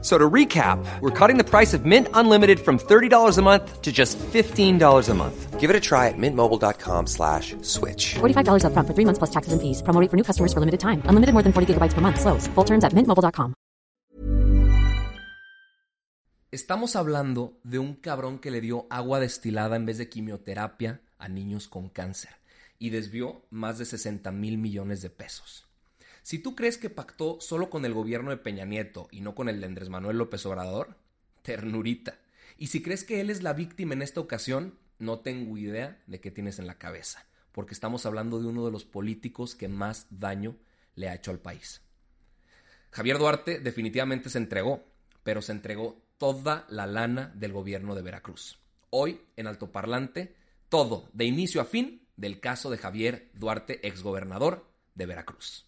So to recap, we're cutting the price of Mint Unlimited from $30 a month to just $15 a month. Give it a try at mintmobile.com slash switch. $45 upfront for three months plus taxes and fees. Promo rate for new customers for limited time. Unlimited more than 40 gigabytes per month. Slows. Full terms at mintmobile.com. Estamos hablando de un cabrón que le dio agua destilada en vez de quimioterapia a niños con cáncer y desvió más de 60 mil millones de pesos. Si tú crees que pactó solo con el gobierno de Peña Nieto y no con el de Andrés Manuel López Obrador, ternurita. Y si crees que él es la víctima en esta ocasión, no tengo idea de qué tienes en la cabeza, porque estamos hablando de uno de los políticos que más daño le ha hecho al país. Javier Duarte definitivamente se entregó, pero se entregó toda la lana del gobierno de Veracruz. Hoy, en altoparlante, todo, de inicio a fin, del caso de Javier Duarte, exgobernador de Veracruz.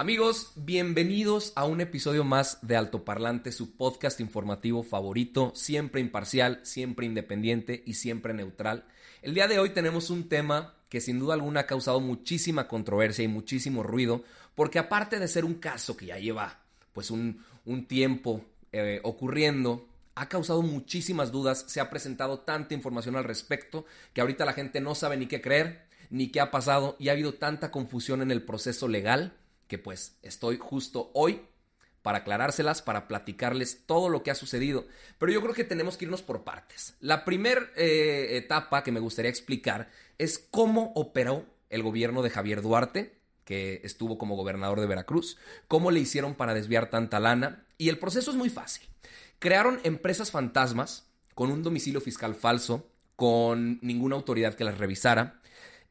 Amigos, bienvenidos a un episodio más de Altoparlante, su podcast informativo favorito, siempre imparcial, siempre independiente y siempre neutral. El día de hoy tenemos un tema que sin duda alguna ha causado muchísima controversia y muchísimo ruido, porque aparte de ser un caso que ya lleva pues un, tiempo eh, ocurriendo, ha causado muchísimas dudas, se ha presentado tanta información al respecto que ahorita la gente no sabe ni qué creer, ni qué ha pasado y ha habido tanta confusión en el proceso legal que pues estoy justo hoy para aclarárselas, para platicarles todo lo que ha sucedido. Pero yo creo que tenemos que irnos por partes. La primera eh, etapa que me gustaría explicar es cómo operó el gobierno de Javier Duarte, que estuvo como gobernador de Veracruz, cómo le hicieron para desviar tanta lana. Y el proceso es muy fácil. Crearon empresas fantasmas con un domicilio fiscal falso, con ninguna autoridad que las revisara.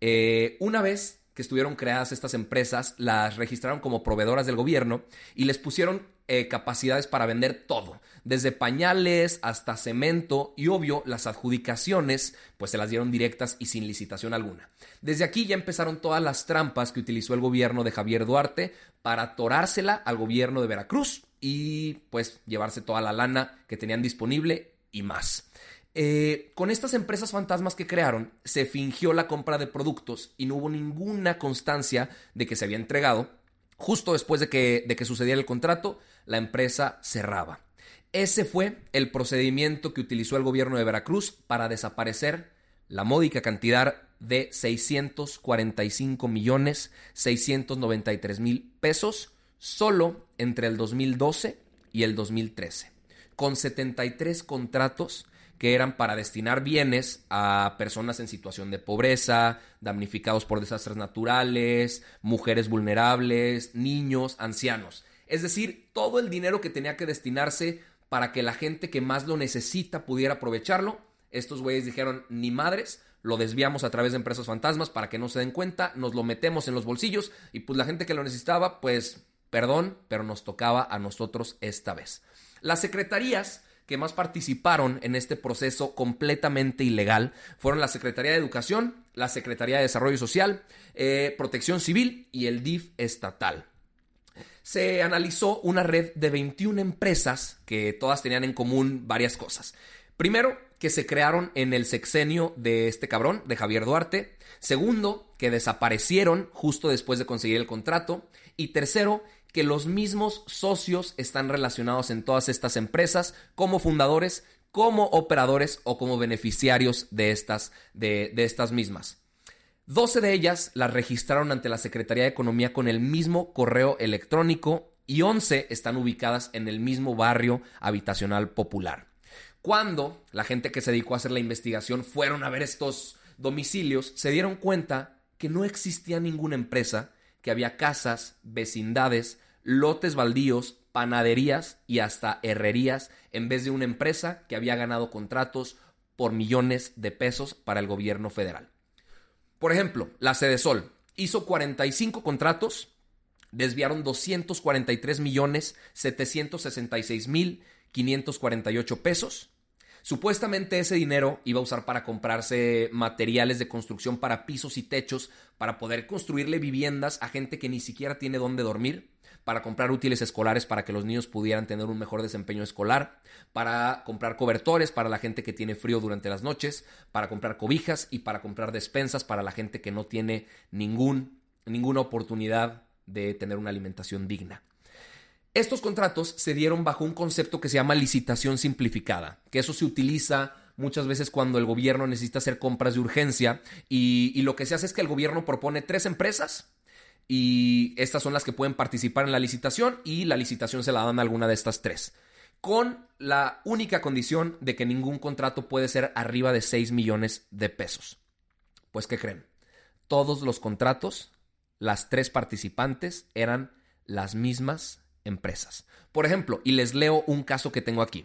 Eh, una vez que estuvieron creadas estas empresas, las registraron como proveedoras del gobierno y les pusieron eh, capacidades para vender todo, desde pañales hasta cemento y obvio las adjudicaciones pues se las dieron directas y sin licitación alguna. Desde aquí ya empezaron todas las trampas que utilizó el gobierno de Javier Duarte para atorársela al gobierno de Veracruz y pues llevarse toda la lana que tenían disponible y más. Eh, con estas empresas fantasmas que crearon, se fingió la compra de productos y no hubo ninguna constancia de que se había entregado. Justo después de que, sucediera el contrato, la empresa cerraba. Ese fue el procedimiento que utilizó el gobierno de Veracruz para desaparecer la módica cantidad de 645 millones 693 mil pesos solo entre el 2012 y el 2013, con 73 contratos que eran para destinar bienes a personas en situación de pobreza, damnificados por desastres naturales, mujeres vulnerables, niños, ancianos. Es decir, todo el dinero que tenía que destinarse para que la gente que más lo necesita pudiera aprovecharlo. Estos güeyes dijeron, ni madres, lo desviamos a través de empresas fantasmas para que no se den cuenta, nos lo metemos en los bolsillos y pues la gente que lo necesitaba, pues perdón, pero nos tocaba a nosotros esta vez. Las secretarías que más participaron en este proceso completamente ilegal fueron la Secretaría de Educación, la Secretaría de Desarrollo Social, eh, Protección Civil y el DIF estatal. Se analizó una red de 21 empresas que todas tenían en común varias cosas. Primero, que se crearon en el sexenio de este cabrón, de Javier Duarte. Segundo, que desaparecieron justo después de conseguir el contrato. Y tercero, que los mismos socios están relacionados en todas estas empresas como fundadores, como operadores o como beneficiarios de estas, de, estas mismas. 12 de ellas las registraron ante la Secretaría de Economía con el mismo correo electrónico y 11 están ubicadas en el mismo barrio habitacional popular. Cuando la gente que se dedicó a hacer la investigación fueron a ver estos domicilios, se dieron cuenta que no existía ninguna empresa, que había casas, vecindades, lotes baldíos, panaderías y hasta herrerías en vez de una empresa que había ganado contratos por millones de pesos para el gobierno federal. Por ejemplo, la Sol hizo 45 contratos, desviaron 243 millones 766 mil 548 pesos. Supuestamente ese dinero iba a usar para comprarse materiales de construcción para pisos y techos, para poder construirle viviendas a gente que ni siquiera tiene dónde dormir, para comprar útiles escolares para que los niños pudieran tener un mejor desempeño escolar, para comprar cobertores para la gente que tiene frío durante las noches, para comprar cobijas y para comprar despensas para la gente que no tiene ningún, ninguna oportunidad de tener una alimentación digna. Estos contratos se dieron bajo un concepto que se llama licitación simplificada, que eso se utiliza muchas veces cuando el gobierno necesita hacer compras de urgencia y, lo que se hace es que el gobierno propone tres empresas y estas son las que pueden participar en la licitación y la licitación se la dan a alguna de estas tres, con la única condición de que ningún contrato puede ser arriba de 6 millones de pesos. Pues, ¿qué creen? Todos los contratos, las tres participantes eran las mismas empresas. Por ejemplo, y les leo un caso que tengo aquí.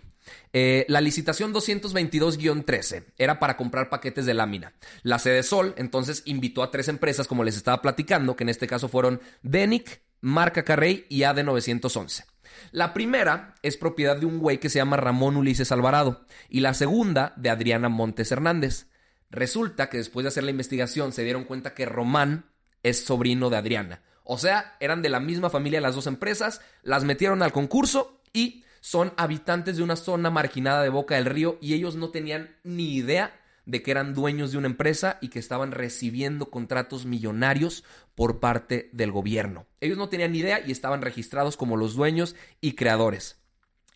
Eh, la licitación 222-13 era para comprar paquetes de lámina. La sede Sol entonces invitó a tres empresas, como les estaba platicando, que en este caso fueron Denic, Marca Carrey y AD911. La primera es propiedad de un güey que se llama Ramón Ulises Alvarado y la segunda de Adriana Montes Hernández. Resulta que después de hacer la investigación se dieron cuenta que Román es sobrino de Adriana. O sea, eran de la misma familia las dos empresas, las metieron al concurso y son habitantes de una zona marginada de Boca del Río y ellos no tenían ni idea de que eran dueños de una empresa y que estaban recibiendo contratos millonarios por parte del gobierno. Ellos no tenían ni idea y estaban registrados como los dueños y creadores.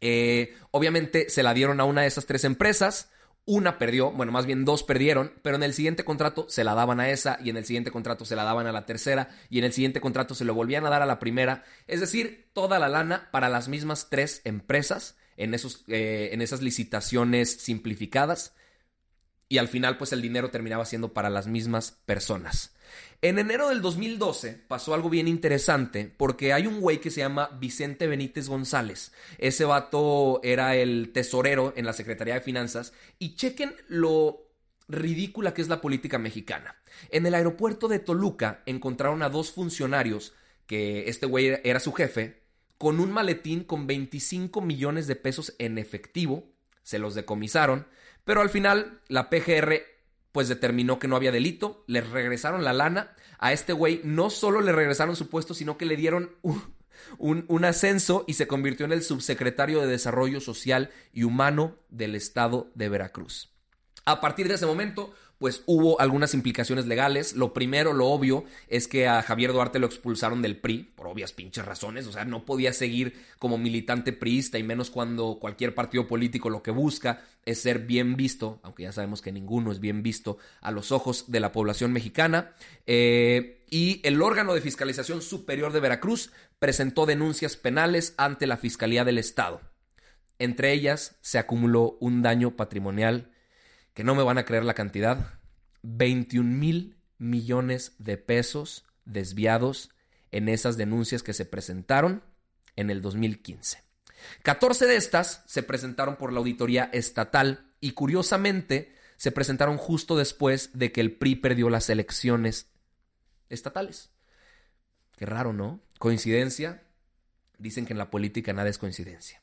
Eh, obviamente se la dieron a una de esas tres empresas. Una perdió, bueno, más bien dos perdieron, pero en el siguiente contrato se la daban a esa y en el siguiente contrato se la daban a la tercera y en el siguiente contrato se lo volvían a dar a la primera. Es decir, toda la lana para las mismas tres empresas en, esos, eh, en esas licitaciones simplificadas y al final pues el dinero terminaba siendo para las mismas personas. En enero del 2012 pasó algo bien interesante porque hay un güey que se llama Vicente Benítez González. Ese vato era el tesorero en la Secretaría de Finanzas y chequen lo ridícula que es la política mexicana. En el aeropuerto de Toluca encontraron a dos funcionarios que este güey era su jefe con un maletín con 25 millones de pesos en efectivo. Se los decomisaron, pero al final la PGR pues determinó que no había delito, les regresaron la lana, a este güey no solo le regresaron su puesto, sino que le dieron un, un, ascenso y se convirtió en el subsecretario de Desarrollo Social y Humano del estado de Veracruz. A partir de ese momento, pues hubo algunas implicaciones legales. Lo primero, lo obvio, es que a Javier Duarte lo expulsaron del PRI, por obvias pinches razones. O sea, no podía seguir como militante priista, y menos cuando cualquier partido político lo que busca es ser bien visto, aunque ya sabemos que ninguno es bien visto a los ojos de la población mexicana. Eh, y el órgano de fiscalización superior de Veracruz presentó denuncias penales ante la Fiscalía del Estado. Entre ellas se acumuló un daño patrimonial que no me van a creer la cantidad, 21 mil millones de pesos desviados en esas denuncias que se presentaron en el 2015. 14 de estas se presentaron por la auditoría estatal y curiosamente se presentaron justo después de que el PRI perdió las elecciones estatales. Qué raro, ¿no? ¿Coincidencia? Dicen que en la política nada es coincidencia.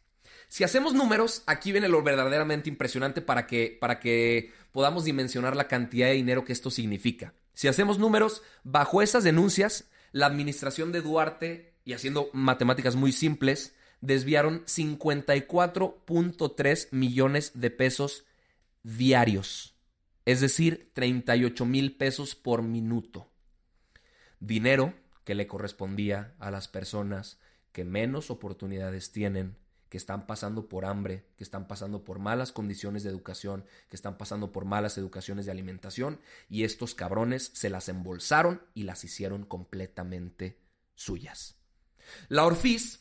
Si hacemos números, aquí viene lo verdaderamente impresionante para que, para que podamos dimensionar la cantidad de dinero que esto significa. Si hacemos números, bajo esas denuncias, la administración de Duarte, y haciendo matemáticas muy simples, desviaron 54.3 millones de pesos diarios, es decir, 38 mil pesos por minuto. Dinero que le correspondía a las personas que menos oportunidades tienen que están pasando por hambre, que están pasando por malas condiciones de educación, que están pasando por malas educaciones de alimentación, y estos cabrones se las embolsaron y las hicieron completamente suyas. La Orfis,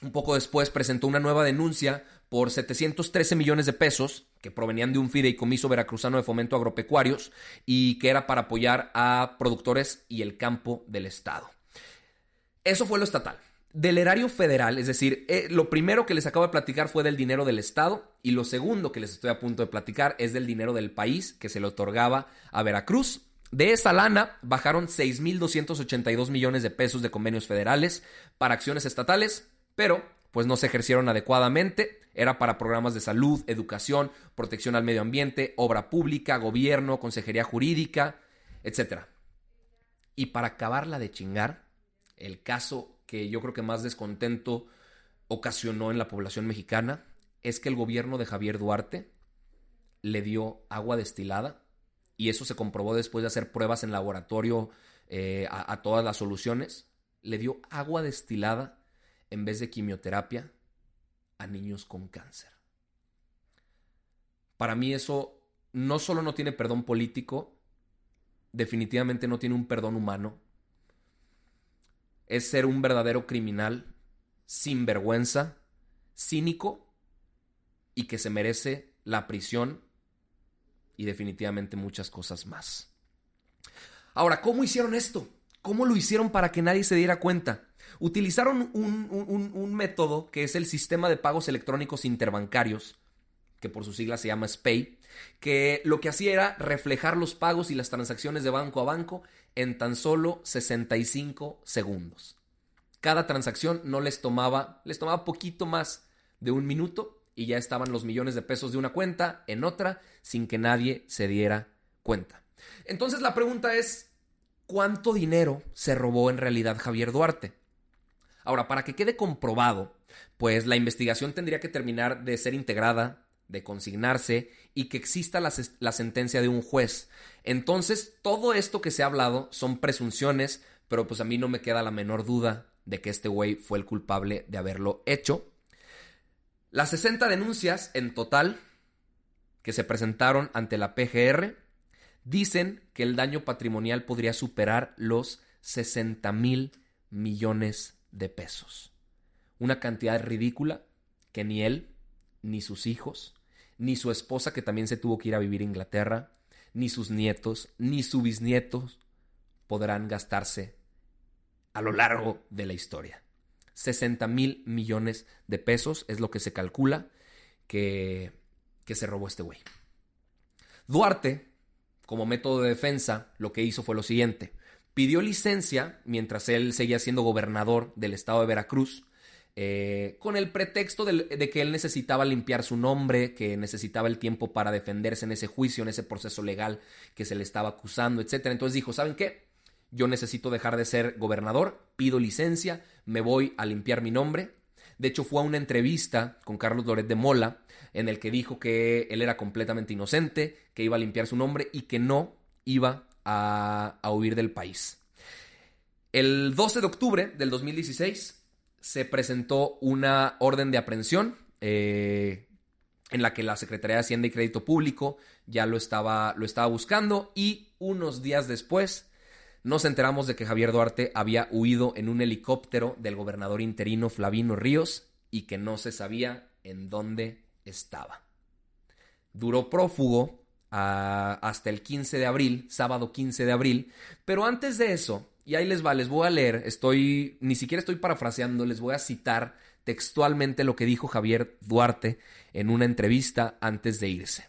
un poco después, presentó una nueva denuncia por 713 millones de pesos que provenían de un fideicomiso veracruzano de fomento agropecuarios y que era para apoyar a productores y el campo del Estado. Eso fue lo estatal. Del erario federal, es decir, eh, lo primero que les acabo de platicar fue del dinero del Estado y lo segundo que les estoy a punto de platicar es del dinero del país que se le otorgaba a Veracruz. De esa lana bajaron 6.282 millones de pesos de convenios federales para acciones estatales, pero pues no se ejercieron adecuadamente. Era para programas de salud, educación, protección al medio ambiente, obra pública, gobierno, consejería jurídica, etc. Y para acabarla de chingar, el caso que yo creo que más descontento ocasionó en la población mexicana es que el gobierno de Javier Duarte le dio agua destilada y eso se comprobó después de hacer pruebas en laboratorio eh, a, a todas las soluciones. Le dio agua destilada en vez de quimioterapia a niños con cáncer. Para mí eso no solo no tiene perdón político, definitivamente no tiene un perdón humano es ser un verdadero criminal, sin vergüenza, cínico y que se merece la prisión y definitivamente muchas cosas más. Ahora, ¿cómo hicieron esto? ¿Cómo lo hicieron para que nadie se diera cuenta? Utilizaron un, un, método que es el sistema de pagos electrónicos interbancarios, que por su sigla se llama SPAY, que lo que hacía era reflejar los pagos y las transacciones de banco a banco en tan solo 65 segundos. Cada transacción no les tomaba, les tomaba poquito más de un minuto y ya estaban los millones de pesos de una cuenta en otra sin que nadie se diera cuenta. Entonces la pregunta es, ¿cuánto dinero se robó en realidad Javier Duarte? Ahora, para que quede comprobado, pues la investigación tendría que terminar de ser integrada de consignarse y que exista la, sentencia de un juez. Entonces, todo esto que se ha hablado son presunciones, pero pues a mí no me queda la menor duda de que este güey fue el culpable de haberlo hecho. Las 60 denuncias en total que se presentaron ante la PGR dicen que el daño patrimonial podría superar los 60 mil millones de pesos. Una cantidad ridícula que ni él, ni sus hijos, ni su esposa que también se tuvo que ir a vivir a Inglaterra, ni sus nietos, ni sus bisnietos podrán gastarse a lo largo de la historia. 60 mil millones de pesos es lo que se calcula que, que se robó este güey. Duarte, como método de defensa, lo que hizo fue lo siguiente. Pidió licencia mientras él seguía siendo gobernador del estado de Veracruz eh, con el pretexto de, que él necesitaba limpiar su nombre, que necesitaba el tiempo para defenderse en ese juicio, en ese proceso legal que se le estaba acusando, etc. Entonces dijo, ¿saben qué? Yo necesito dejar de ser gobernador, pido licencia, me voy a limpiar mi nombre. De hecho, fue a una entrevista con Carlos Loret de Mola, en el que dijo que él era completamente inocente, que iba a limpiar su nombre y que no iba a, a huir del país. El 12 de octubre del 2016, se presentó una orden de aprehensión eh, en la que la Secretaría de Hacienda y Crédito Público ya lo estaba, lo estaba buscando y unos días después nos enteramos de que Javier Duarte había huido en un helicóptero del gobernador interino Flavino Ríos y que no se sabía en dónde estaba. Duró prófugo ah, hasta el 15 de abril, sábado 15 de abril, pero antes de eso, y ahí les va, les voy a leer, estoy, ni siquiera estoy parafraseando, les voy a citar textualmente lo que dijo Javier Duarte en una entrevista antes de irse.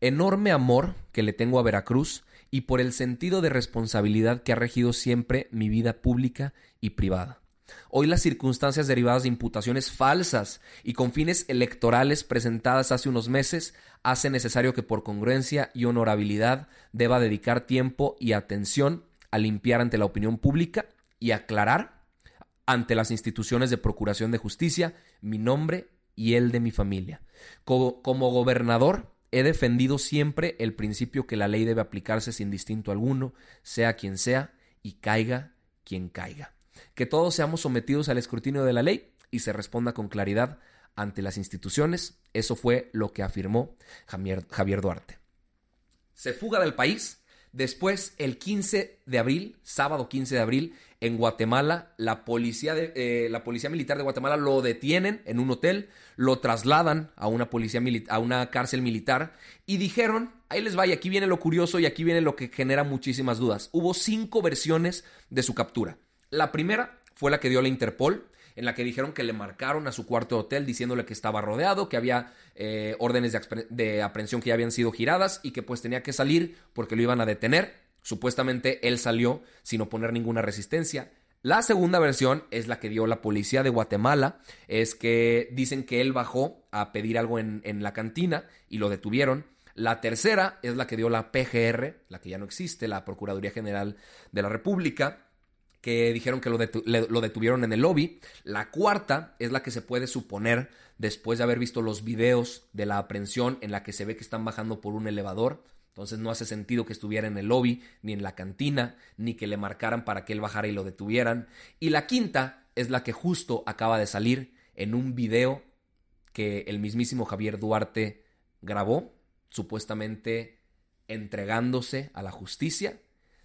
Enorme amor que le tengo a Veracruz y por el sentido de responsabilidad que ha regido siempre mi vida pública y privada. Hoy las circunstancias derivadas de imputaciones falsas y con fines electorales presentadas hace unos meses hace necesario que por congruencia y honorabilidad deba dedicar tiempo y atención a limpiar ante la opinión pública y aclarar ante las instituciones de procuración de justicia mi nombre y el de mi familia. Como, gobernador he defendido siempre el principio que la ley debe aplicarse sin distinto alguno, sea quien sea y caiga quien caiga. Que todos seamos sometidos al escrutinio de la ley y se responda con claridad ante las instituciones. Eso fue lo que afirmó Javier Duarte. Se fuga del país Después, el 15 de abril, sábado 15 de abril, en Guatemala, la policía, de, eh, la policía militar de Guatemala lo detienen en un hotel, lo trasladan a una, policía a una cárcel militar y dijeron, ahí les va, y aquí viene lo curioso y aquí viene lo que genera muchísimas dudas. Hubo cinco versiones de su captura. La primera fue la que dio la Interpol, en la que dijeron que le marcaron a su cuarto hotel diciéndole que estaba rodeado, que había eh, órdenes de, de aprehensión que ya habían sido giradas y que pues tenía que salir porque lo iban a detener. Supuestamente él salió sin oponer ninguna resistencia. La segunda versión es la que dio la policía de Guatemala, es que dicen que él bajó a pedir algo en la cantina y lo detuvieron. La tercera es la que dio la PGR, la que ya no existe, la Procuraduría General de la República, que dijeron que lo, lo, detuvieron en el lobby. La cuarta es la que se puede suponer después de haber visto los videos de la aprehensión en la que se ve que están bajando por un elevador. Entonces no hace sentido que estuviera en el lobby, ni en la cantina, ni que le marcaran para que él bajara y lo detuvieran. Y la quinta es la que justo acaba de salir en un video que el mismísimo Javier Duarte grabó, supuestamente entregándose a la justicia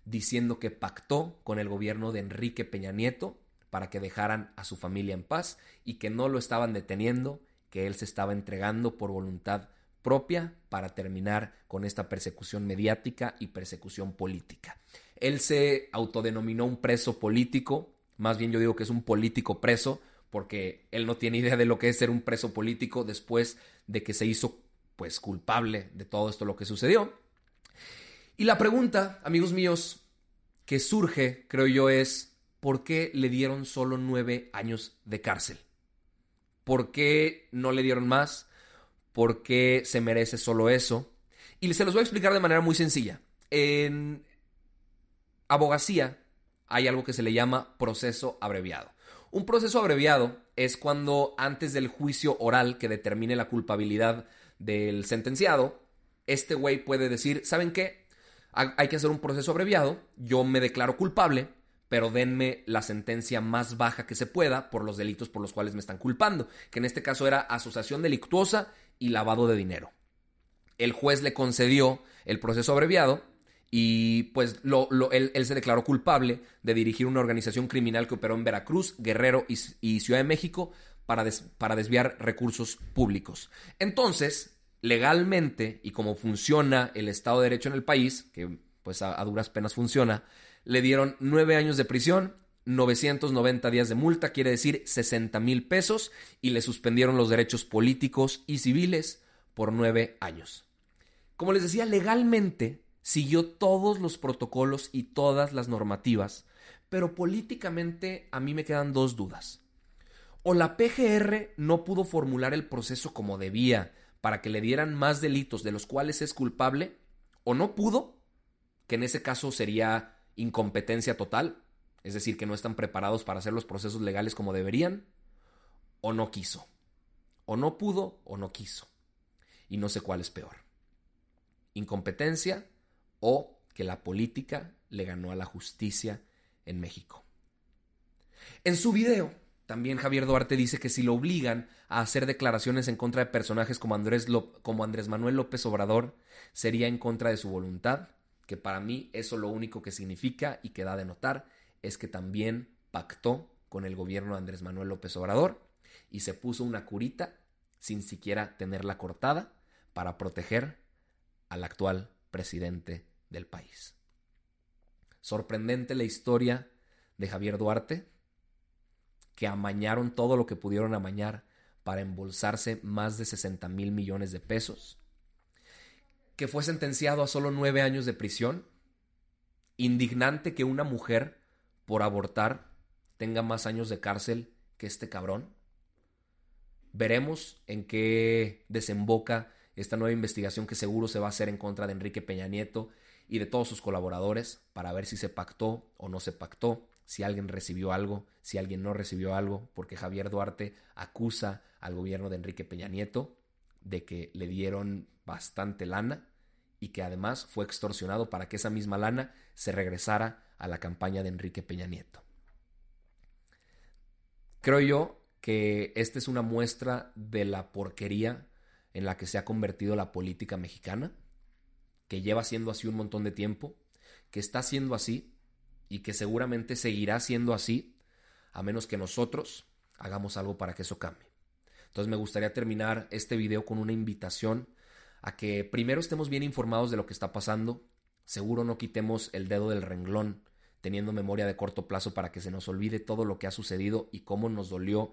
diciendo que pactó con el gobierno de Enrique Peña Nieto para que dejaran a su familia en paz y que no lo estaban deteniendo, que él se estaba entregando por voluntad propia para terminar con esta persecución mediática y persecución política. Él se autodenominó un preso político, más bien yo digo que es un político preso, porque él no tiene idea de lo que es ser un preso político después de que se hizo pues culpable de todo esto lo que sucedió. Y la pregunta, amigos míos, que surge, creo yo, es ¿por qué le dieron solo nueve años de cárcel? ¿Por qué no le dieron más? ¿Por qué se merece solo eso? Y se los voy a explicar de manera muy sencilla. En abogacía hay algo que se le llama proceso abreviado. Un proceso abreviado es cuando antes del juicio oral que determine la culpabilidad del sentenciado, este güey puede decir, ¿saben qué? Hay que hacer un proceso abreviado, yo me declaro culpable, pero denme la sentencia más baja que se pueda por los delitos por los cuales me están culpando, que en este caso era asociación delictuosa y lavado de dinero. El juez le concedió el proceso abreviado y pues él, se declaró culpable de dirigir una organización criminal que operó en Veracruz, Guerrero y, Ciudad de México para, para desviar recursos públicos. Entonces, legalmente y como funciona el Estado de Derecho en el país, que pues a, duras penas funciona, le dieron nueve años de prisión, 990 días de multa, quiere decir 60 mil pesos, y le suspendieron los derechos políticos y civiles por nueve años. Como les decía, legalmente siguió todos los protocolos y todas las normativas, pero políticamente a mí me quedan dos dudas. O la PGR no pudo formular el proceso como debía, para que le dieran más delitos de los cuales es culpable, o no pudo, que en ese caso sería incompetencia total, es decir, que no están preparados para hacer los procesos legales como deberían, o no quiso, o no pudo o no quiso. Y no sé cuál es peor. Incompetencia o que la política le ganó a la justicia en México. En su video, también Javier Duarte dice que si lo obligan a hacer declaraciones en contra de personajes como Andrés, como Andrés Manuel López Obrador, sería en contra de su voluntad, que para mí eso lo único que significa y que da de notar es que también pactó con el gobierno de Andrés Manuel López Obrador y se puso una curita sin siquiera tenerla cortada para proteger al actual presidente del país. Sorprendente la historia de Javier Duarte, que amañaron todo lo que pudieron amañar para embolsarse más de 60 mil millones de pesos, que fue sentenciado a solo nueve años de prisión, indignante que una mujer por abortar tenga más años de cárcel que este cabrón. Veremos en qué desemboca esta nueva investigación que seguro se va a hacer en contra de Enrique Peña Nieto y de todos sus colaboradores para ver si se pactó o no se pactó si alguien recibió algo, si alguien no recibió algo, porque Javier Duarte acusa al gobierno de Enrique Peña Nieto de que le dieron bastante lana y que además fue extorsionado para que esa misma lana se regresara a la campaña de Enrique Peña Nieto. Creo yo que esta es una muestra de la porquería en la que se ha convertido la política mexicana, que lleva siendo así un montón de tiempo, que está siendo así y que seguramente seguirá siendo así a menos que nosotros hagamos algo para que eso cambie. Entonces me gustaría terminar este video con una invitación a que primero estemos bien informados de lo que está pasando, seguro no quitemos el dedo del renglón teniendo memoria de corto plazo para que se nos olvide todo lo que ha sucedido y cómo nos dolió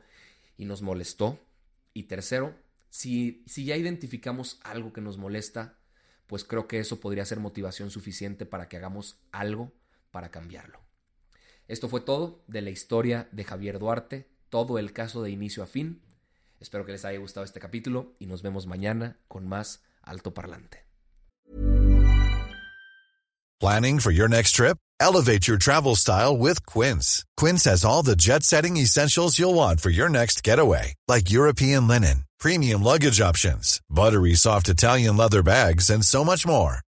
y nos molestó. Y tercero, si, si ya identificamos algo que nos molesta, pues creo que eso podría ser motivación suficiente para que hagamos algo para cambiarlo. Esto fue todo de la historia de Javier Duarte, todo el caso de inicio a fin. Espero que les haya gustado este capítulo y nos vemos mañana con más Alto Parlante. Planning for your next trip? Elevate your travel style with Quince. Quince has all the jet setting essentials you'll want for your next getaway, like European linen, premium luggage options, buttery soft Italian leather bags, and so much more.